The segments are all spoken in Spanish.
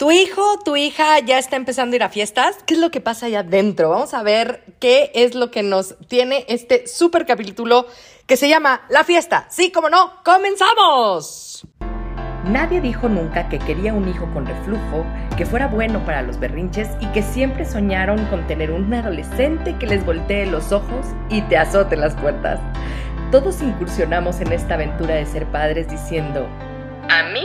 Tu hijo, tu hija ya está empezando a ir a fiestas. ¿Qué es lo que pasa allá adentro? Vamos a ver qué es lo que nos tiene este super capítulo que se llama La fiesta. Sí, como no, comenzamos. Nadie dijo nunca que quería un hijo con reflujo, que fuera bueno para los berrinches y que siempre soñaron con tener un adolescente que les voltee los ojos y te azote las puertas. Todos incursionamos en esta aventura de ser padres diciendo, a mí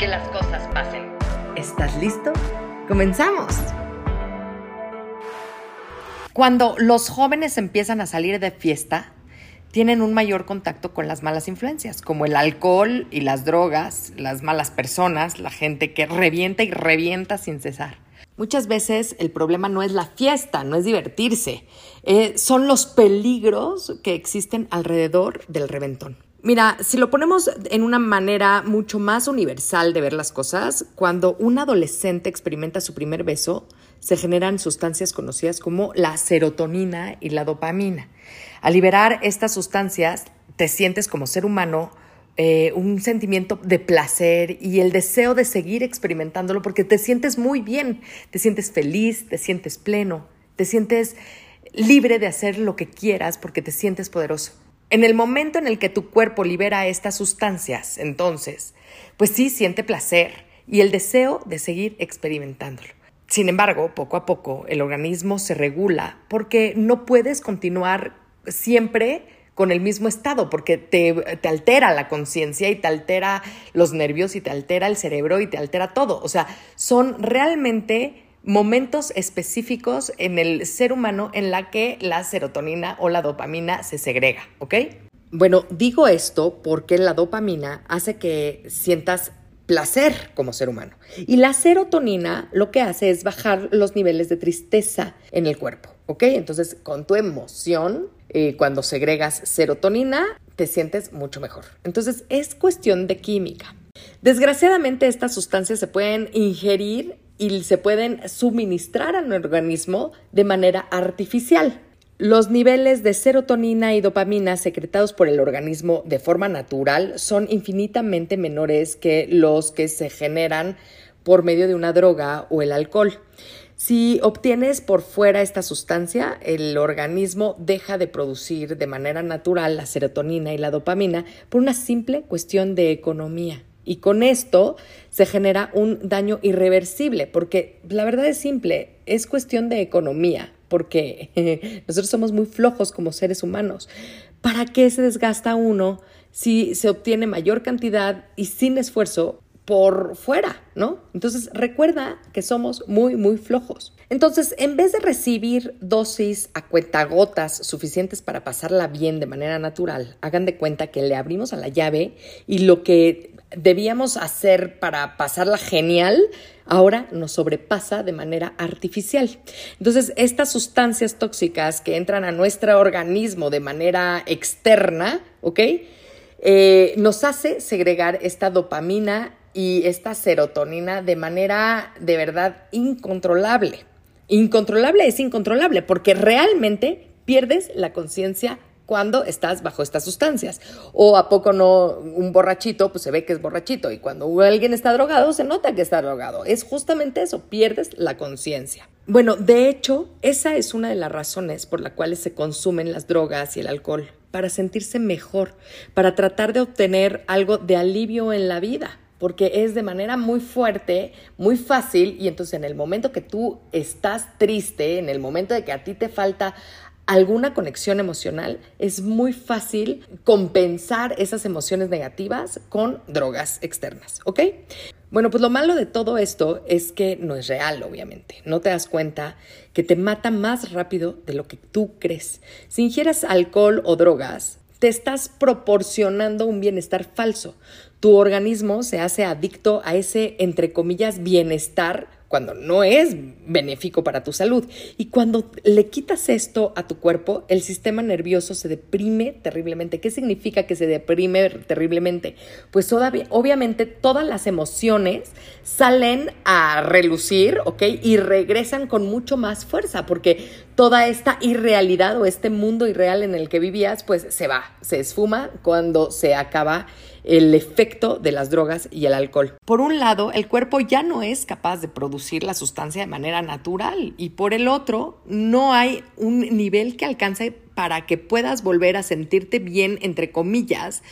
que las cosas pasen. ¿Estás listo? ¡Comenzamos! Cuando los jóvenes empiezan a salir de fiesta, tienen un mayor contacto con las malas influencias, como el alcohol y las drogas, las malas personas, la gente que revienta y revienta sin cesar. Muchas veces el problema no es la fiesta, no es divertirse, eh, son los peligros que existen alrededor del reventón. Mira, si lo ponemos en una manera mucho más universal de ver las cosas, cuando un adolescente experimenta su primer beso, se generan sustancias conocidas como la serotonina y la dopamina. Al liberar estas sustancias, te sientes como ser humano eh, un sentimiento de placer y el deseo de seguir experimentándolo porque te sientes muy bien, te sientes feliz, te sientes pleno, te sientes libre de hacer lo que quieras porque te sientes poderoso. En el momento en el que tu cuerpo libera estas sustancias, entonces, pues sí siente placer y el deseo de seguir experimentándolo. Sin embargo, poco a poco el organismo se regula porque no puedes continuar siempre con el mismo estado, porque te, te altera la conciencia y te altera los nervios y te altera el cerebro y te altera todo. O sea, son realmente momentos específicos en el ser humano en la que la serotonina o la dopamina se segrega, ¿ok? Bueno, digo esto porque la dopamina hace que sientas placer como ser humano. Y la serotonina lo que hace es bajar los niveles de tristeza en el cuerpo, ¿ok? Entonces, con tu emoción, eh, cuando segregas serotonina, te sientes mucho mejor. Entonces, es cuestión de química. Desgraciadamente, estas sustancias se pueden ingerir y se pueden suministrar al organismo de manera artificial. Los niveles de serotonina y dopamina secretados por el organismo de forma natural son infinitamente menores que los que se generan por medio de una droga o el alcohol. Si obtienes por fuera esta sustancia, el organismo deja de producir de manera natural la serotonina y la dopamina por una simple cuestión de economía. Y con esto se genera un daño irreversible, porque la verdad es simple, es cuestión de economía, porque nosotros somos muy flojos como seres humanos. ¿Para qué se desgasta uno si se obtiene mayor cantidad y sin esfuerzo por fuera, ¿no? Entonces recuerda que somos muy, muy flojos. Entonces, en vez de recibir dosis a cuentagotas suficientes para pasarla bien de manera natural, hagan de cuenta que le abrimos a la llave y lo que debíamos hacer para pasarla genial, ahora nos sobrepasa de manera artificial. Entonces, estas sustancias tóxicas que entran a nuestro organismo de manera externa, ¿ok? Eh, nos hace segregar esta dopamina y esta serotonina de manera de verdad incontrolable. Incontrolable es incontrolable porque realmente pierdes la conciencia cuando estás bajo estas sustancias. O a poco no, un borrachito, pues se ve que es borrachito. Y cuando alguien está drogado, se nota que está drogado. Es justamente eso, pierdes la conciencia. Bueno, de hecho, esa es una de las razones por las cuales se consumen las drogas y el alcohol, para sentirse mejor, para tratar de obtener algo de alivio en la vida porque es de manera muy fuerte, muy fácil, y entonces en el momento que tú estás triste, en el momento de que a ti te falta alguna conexión emocional, es muy fácil compensar esas emociones negativas con drogas externas, ¿ok? Bueno, pues lo malo de todo esto es que no es real, obviamente. No te das cuenta que te mata más rápido de lo que tú crees. Si ingieres alcohol o drogas, te estás proporcionando un bienestar falso. Tu organismo se hace adicto a ese, entre comillas, bienestar cuando no es benéfico para tu salud. Y cuando le quitas esto a tu cuerpo, el sistema nervioso se deprime terriblemente. ¿Qué significa que se deprime terriblemente? Pues obviamente todas las emociones salen a relucir, ¿ok? Y regresan con mucho más fuerza, porque toda esta irrealidad o este mundo irreal en el que vivías, pues se va, se esfuma cuando se acaba el efecto de las drogas y el alcohol. Por un lado, el cuerpo ya no es capaz de producir la sustancia de manera natural y por el otro, no hay un nivel que alcance para que puedas volver a sentirte bien, entre comillas,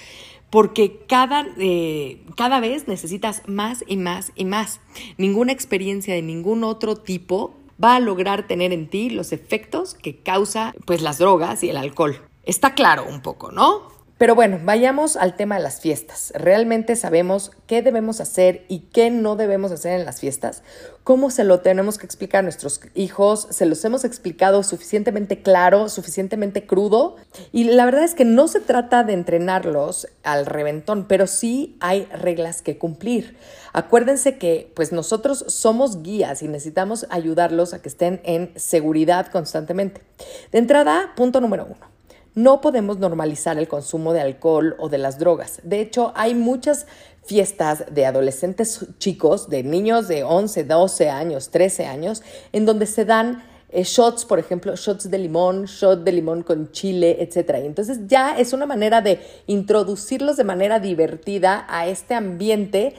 porque cada, eh, cada vez necesitas más y más y más. Ninguna experiencia de ningún otro tipo va a lograr tener en ti los efectos que causa pues las drogas y el alcohol. Está claro un poco, ¿no? Pero bueno, vayamos al tema de las fiestas. ¿Realmente sabemos qué debemos hacer y qué no debemos hacer en las fiestas? ¿Cómo se lo tenemos que explicar a nuestros hijos? ¿Se los hemos explicado suficientemente claro, suficientemente crudo? Y la verdad es que no se trata de entrenarlos al reventón, pero sí hay reglas que cumplir. Acuérdense que pues nosotros somos guías y necesitamos ayudarlos a que estén en seguridad constantemente. De entrada, punto número uno no podemos normalizar el consumo de alcohol o de las drogas. De hecho, hay muchas fiestas de adolescentes chicos, de niños de 11, 12 años, 13 años, en donde se dan eh, shots, por ejemplo, shots de limón, shot de limón con chile, etc. entonces ya es una manera de introducirlos de manera divertida a este ambiente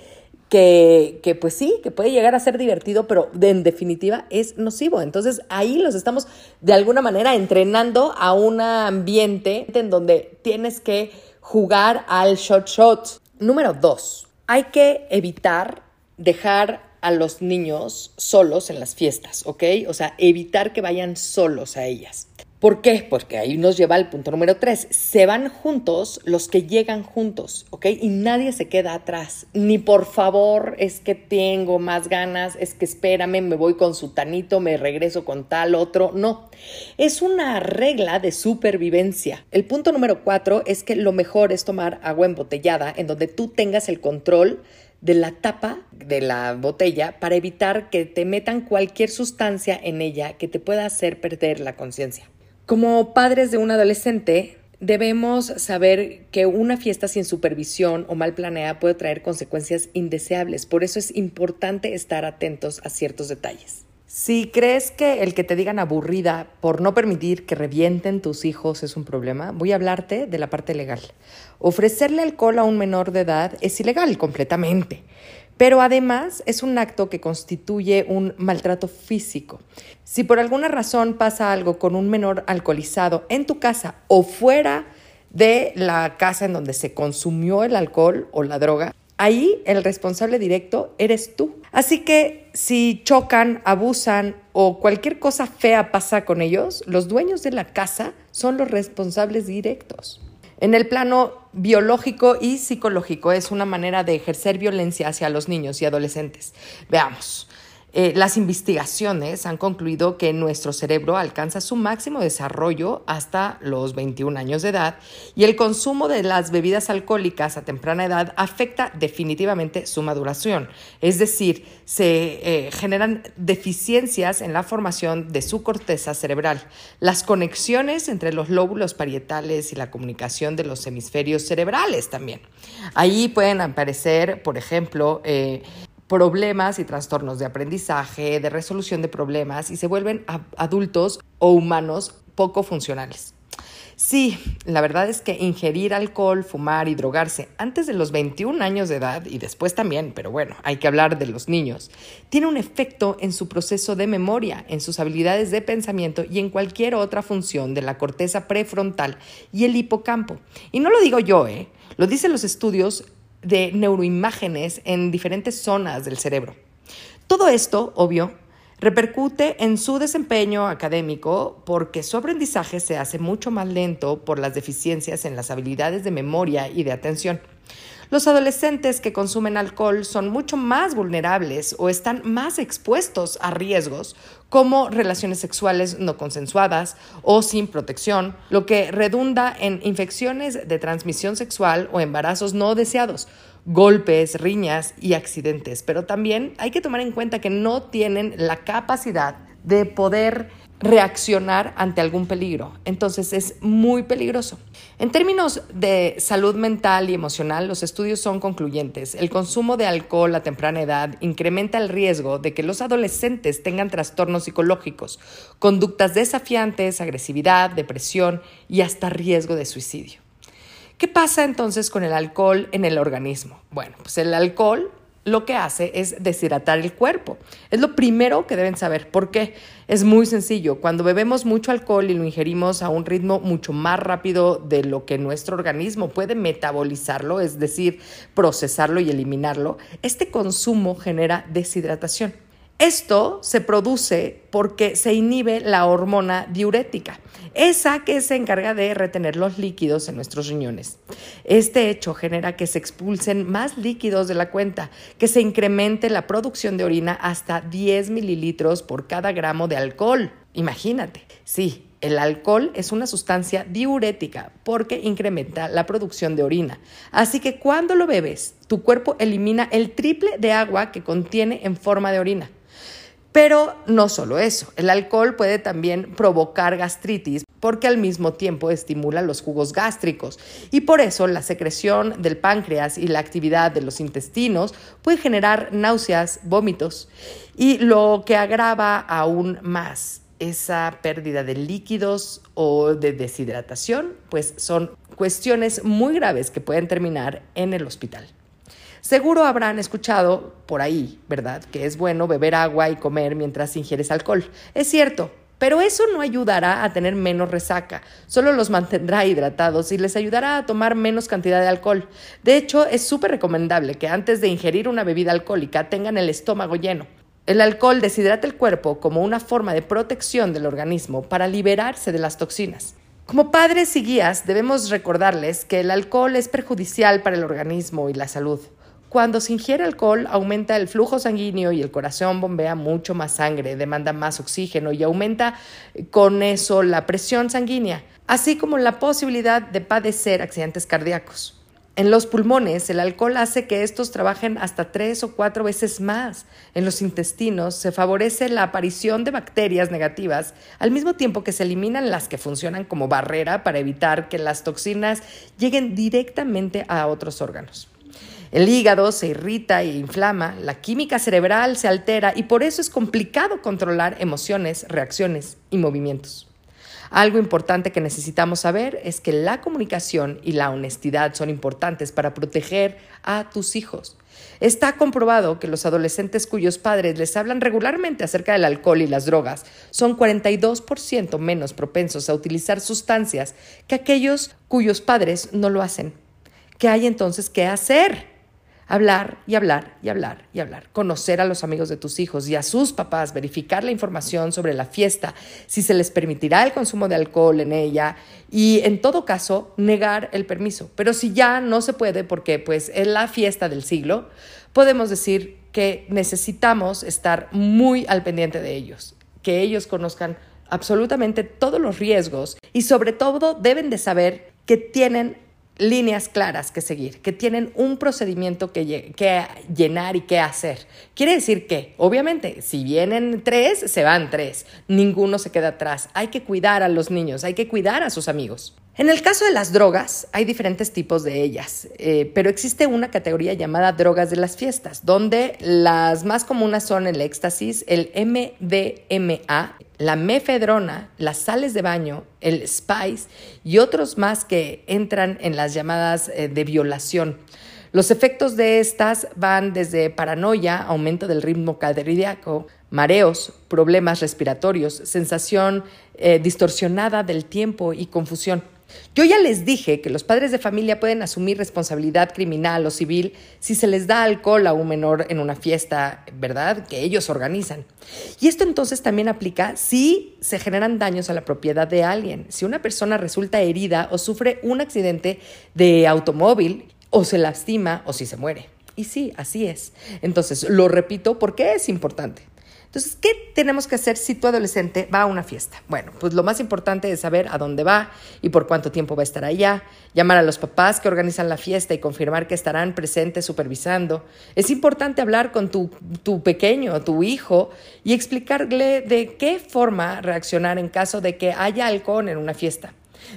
que, que, pues sí, que puede llegar a ser divertido, pero en definitiva es nocivo. Entonces ahí los estamos de alguna manera entrenando a un ambiente en donde tienes que jugar al shot shot. Número dos, hay que evitar dejar a los niños solos en las fiestas, ¿ok? O sea, evitar que vayan solos a ellas. ¿Por qué? Porque ahí nos lleva al punto número tres. Se van juntos los que llegan juntos, ¿ok? Y nadie se queda atrás. Ni por favor, es que tengo más ganas, es que espérame, me voy con su tanito, me regreso con tal otro. No, es una regla de supervivencia. El punto número cuatro es que lo mejor es tomar agua embotellada en donde tú tengas el control de la tapa de la botella para evitar que te metan cualquier sustancia en ella que te pueda hacer perder la conciencia. Como padres de un adolescente, debemos saber que una fiesta sin supervisión o mal planeada puede traer consecuencias indeseables. Por eso es importante estar atentos a ciertos detalles. Si crees que el que te digan aburrida por no permitir que revienten tus hijos es un problema, voy a hablarte de la parte legal. Ofrecerle alcohol a un menor de edad es ilegal completamente pero además es un acto que constituye un maltrato físico. Si por alguna razón pasa algo con un menor alcoholizado en tu casa o fuera de la casa en donde se consumió el alcohol o la droga, ahí el responsable directo eres tú. Así que si chocan, abusan o cualquier cosa fea pasa con ellos, los dueños de la casa son los responsables directos. En el plano biológico y psicológico es una manera de ejercer violencia hacia los niños y adolescentes. Veamos. Eh, las investigaciones han concluido que nuestro cerebro alcanza su máximo desarrollo hasta los 21 años de edad y el consumo de las bebidas alcohólicas a temprana edad afecta definitivamente su maduración. Es decir, se eh, generan deficiencias en la formación de su corteza cerebral, las conexiones entre los lóbulos parietales y la comunicación de los hemisferios cerebrales también. Ahí pueden aparecer, por ejemplo, eh, problemas y trastornos de aprendizaje, de resolución de problemas y se vuelven adultos o humanos poco funcionales. Sí, la verdad es que ingerir alcohol, fumar y drogarse antes de los 21 años de edad y después también, pero bueno, hay que hablar de los niños, tiene un efecto en su proceso de memoria, en sus habilidades de pensamiento y en cualquier otra función de la corteza prefrontal y el hipocampo. Y no lo digo yo, ¿eh? Lo dicen los estudios de neuroimágenes en diferentes zonas del cerebro. Todo esto, obvio, repercute en su desempeño académico porque su aprendizaje se hace mucho más lento por las deficiencias en las habilidades de memoria y de atención. Los adolescentes que consumen alcohol son mucho más vulnerables o están más expuestos a riesgos como relaciones sexuales no consensuadas o sin protección, lo que redunda en infecciones de transmisión sexual o embarazos no deseados, golpes, riñas y accidentes. Pero también hay que tomar en cuenta que no tienen la capacidad de poder reaccionar ante algún peligro. Entonces es muy peligroso. En términos de salud mental y emocional, los estudios son concluyentes. El consumo de alcohol a temprana edad incrementa el riesgo de que los adolescentes tengan trastornos psicológicos, conductas desafiantes, agresividad, depresión y hasta riesgo de suicidio. ¿Qué pasa entonces con el alcohol en el organismo? Bueno, pues el alcohol lo que hace es deshidratar el cuerpo. Es lo primero que deben saber. ¿Por qué? Es muy sencillo. Cuando bebemos mucho alcohol y lo ingerimos a un ritmo mucho más rápido de lo que nuestro organismo puede metabolizarlo, es decir, procesarlo y eliminarlo, este consumo genera deshidratación. Esto se produce porque se inhibe la hormona diurética, esa que se encarga de retener los líquidos en nuestros riñones. Este hecho genera que se expulsen más líquidos de la cuenta, que se incremente la producción de orina hasta 10 mililitros por cada gramo de alcohol. Imagínate, sí, el alcohol es una sustancia diurética porque incrementa la producción de orina. Así que cuando lo bebes, tu cuerpo elimina el triple de agua que contiene en forma de orina. Pero no solo eso, el alcohol puede también provocar gastritis porque al mismo tiempo estimula los jugos gástricos y por eso la secreción del páncreas y la actividad de los intestinos puede generar náuseas, vómitos y lo que agrava aún más esa pérdida de líquidos o de deshidratación, pues son cuestiones muy graves que pueden terminar en el hospital. Seguro habrán escuchado por ahí, ¿verdad? Que es bueno beber agua y comer mientras ingieres alcohol. Es cierto, pero eso no ayudará a tener menos resaca, solo los mantendrá hidratados y les ayudará a tomar menos cantidad de alcohol. De hecho, es súper recomendable que antes de ingerir una bebida alcohólica tengan el estómago lleno. El alcohol deshidrata el cuerpo como una forma de protección del organismo para liberarse de las toxinas. Como padres y guías debemos recordarles que el alcohol es perjudicial para el organismo y la salud. Cuando se ingiere alcohol aumenta el flujo sanguíneo y el corazón bombea mucho más sangre, demanda más oxígeno y aumenta eh, con eso la presión sanguínea, así como la posibilidad de padecer accidentes cardíacos. En los pulmones, el alcohol hace que estos trabajen hasta tres o cuatro veces más. En los intestinos se favorece la aparición de bacterias negativas, al mismo tiempo que se eliminan las que funcionan como barrera para evitar que las toxinas lleguen directamente a otros órganos. El hígado se irrita e inflama, la química cerebral se altera y por eso es complicado controlar emociones, reacciones y movimientos. Algo importante que necesitamos saber es que la comunicación y la honestidad son importantes para proteger a tus hijos. Está comprobado que los adolescentes cuyos padres les hablan regularmente acerca del alcohol y las drogas son 42% menos propensos a utilizar sustancias que aquellos cuyos padres no lo hacen. ¿Qué hay entonces que hacer? Hablar y hablar y hablar y hablar. Conocer a los amigos de tus hijos y a sus papás, verificar la información sobre la fiesta, si se les permitirá el consumo de alcohol en ella y en todo caso negar el permiso. Pero si ya no se puede porque pues es la fiesta del siglo, podemos decir que necesitamos estar muy al pendiente de ellos, que ellos conozcan absolutamente todos los riesgos y sobre todo deben de saber que tienen líneas claras que seguir, que tienen un procedimiento que, llenar y que hacer. Quiere decir que, obviamente, si vienen tres, se van tres, ninguno se queda atrás. Hay que cuidar a los niños, hay que cuidar a sus amigos. En el caso de las drogas, hay diferentes tipos de ellas, eh, pero existe una categoría llamada drogas de las fiestas, donde las más comunes son el éxtasis, el MDMA, la mefedrona, las sales de baño, el spice y otros más que entran en las llamadas eh, de violación. Los efectos de estas van desde paranoia, aumento del ritmo cardíaco, mareos, problemas respiratorios, sensación eh, distorsionada del tiempo y confusión. Yo ya les dije que los padres de familia pueden asumir responsabilidad criminal o civil si se les da alcohol a un menor en una fiesta, ¿verdad? Que ellos organizan. Y esto entonces también aplica si se generan daños a la propiedad de alguien, si una persona resulta herida o sufre un accidente de automóvil o se lastima o si se muere. Y sí, así es. Entonces, lo repito porque es importante. Entonces, ¿qué tenemos que hacer si tu adolescente va a una fiesta? Bueno, pues lo más importante es saber a dónde va y por cuánto tiempo va a estar allá, llamar a los papás que organizan la fiesta y confirmar que estarán presentes supervisando. Es importante hablar con tu, tu pequeño, tu hijo, y explicarle de qué forma reaccionar en caso de que haya alcohol en una fiesta.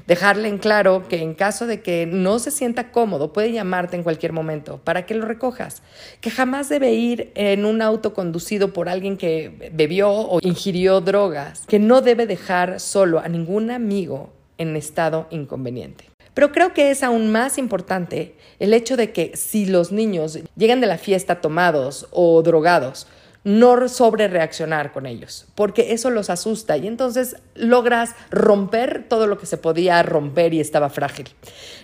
Dejarle en claro que en caso de que no se sienta cómodo, puede llamarte en cualquier momento para que lo recojas. Que jamás debe ir en un auto conducido por alguien que bebió o ingirió drogas. Que no debe dejar solo a ningún amigo en estado inconveniente. Pero creo que es aún más importante el hecho de que si los niños llegan de la fiesta tomados o drogados, no sobre reaccionar con ellos, porque eso los asusta y entonces logras romper todo lo que se podía romper y estaba frágil.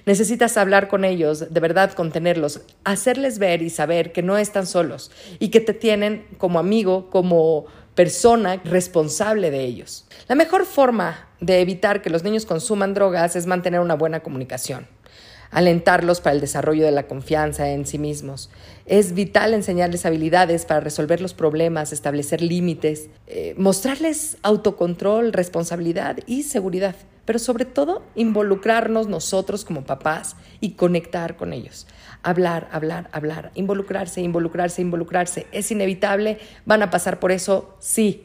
Necesitas hablar con ellos, de verdad contenerlos, hacerles ver y saber que no están solos y que te tienen como amigo, como persona responsable de ellos. La mejor forma de evitar que los niños consuman drogas es mantener una buena comunicación alentarlos para el desarrollo de la confianza en sí mismos. Es vital enseñarles habilidades para resolver los problemas, establecer límites, eh, mostrarles autocontrol, responsabilidad y seguridad, pero sobre todo involucrarnos nosotros como papás y conectar con ellos. Hablar, hablar, hablar, involucrarse, involucrarse, involucrarse. Es inevitable, van a pasar por eso, sí,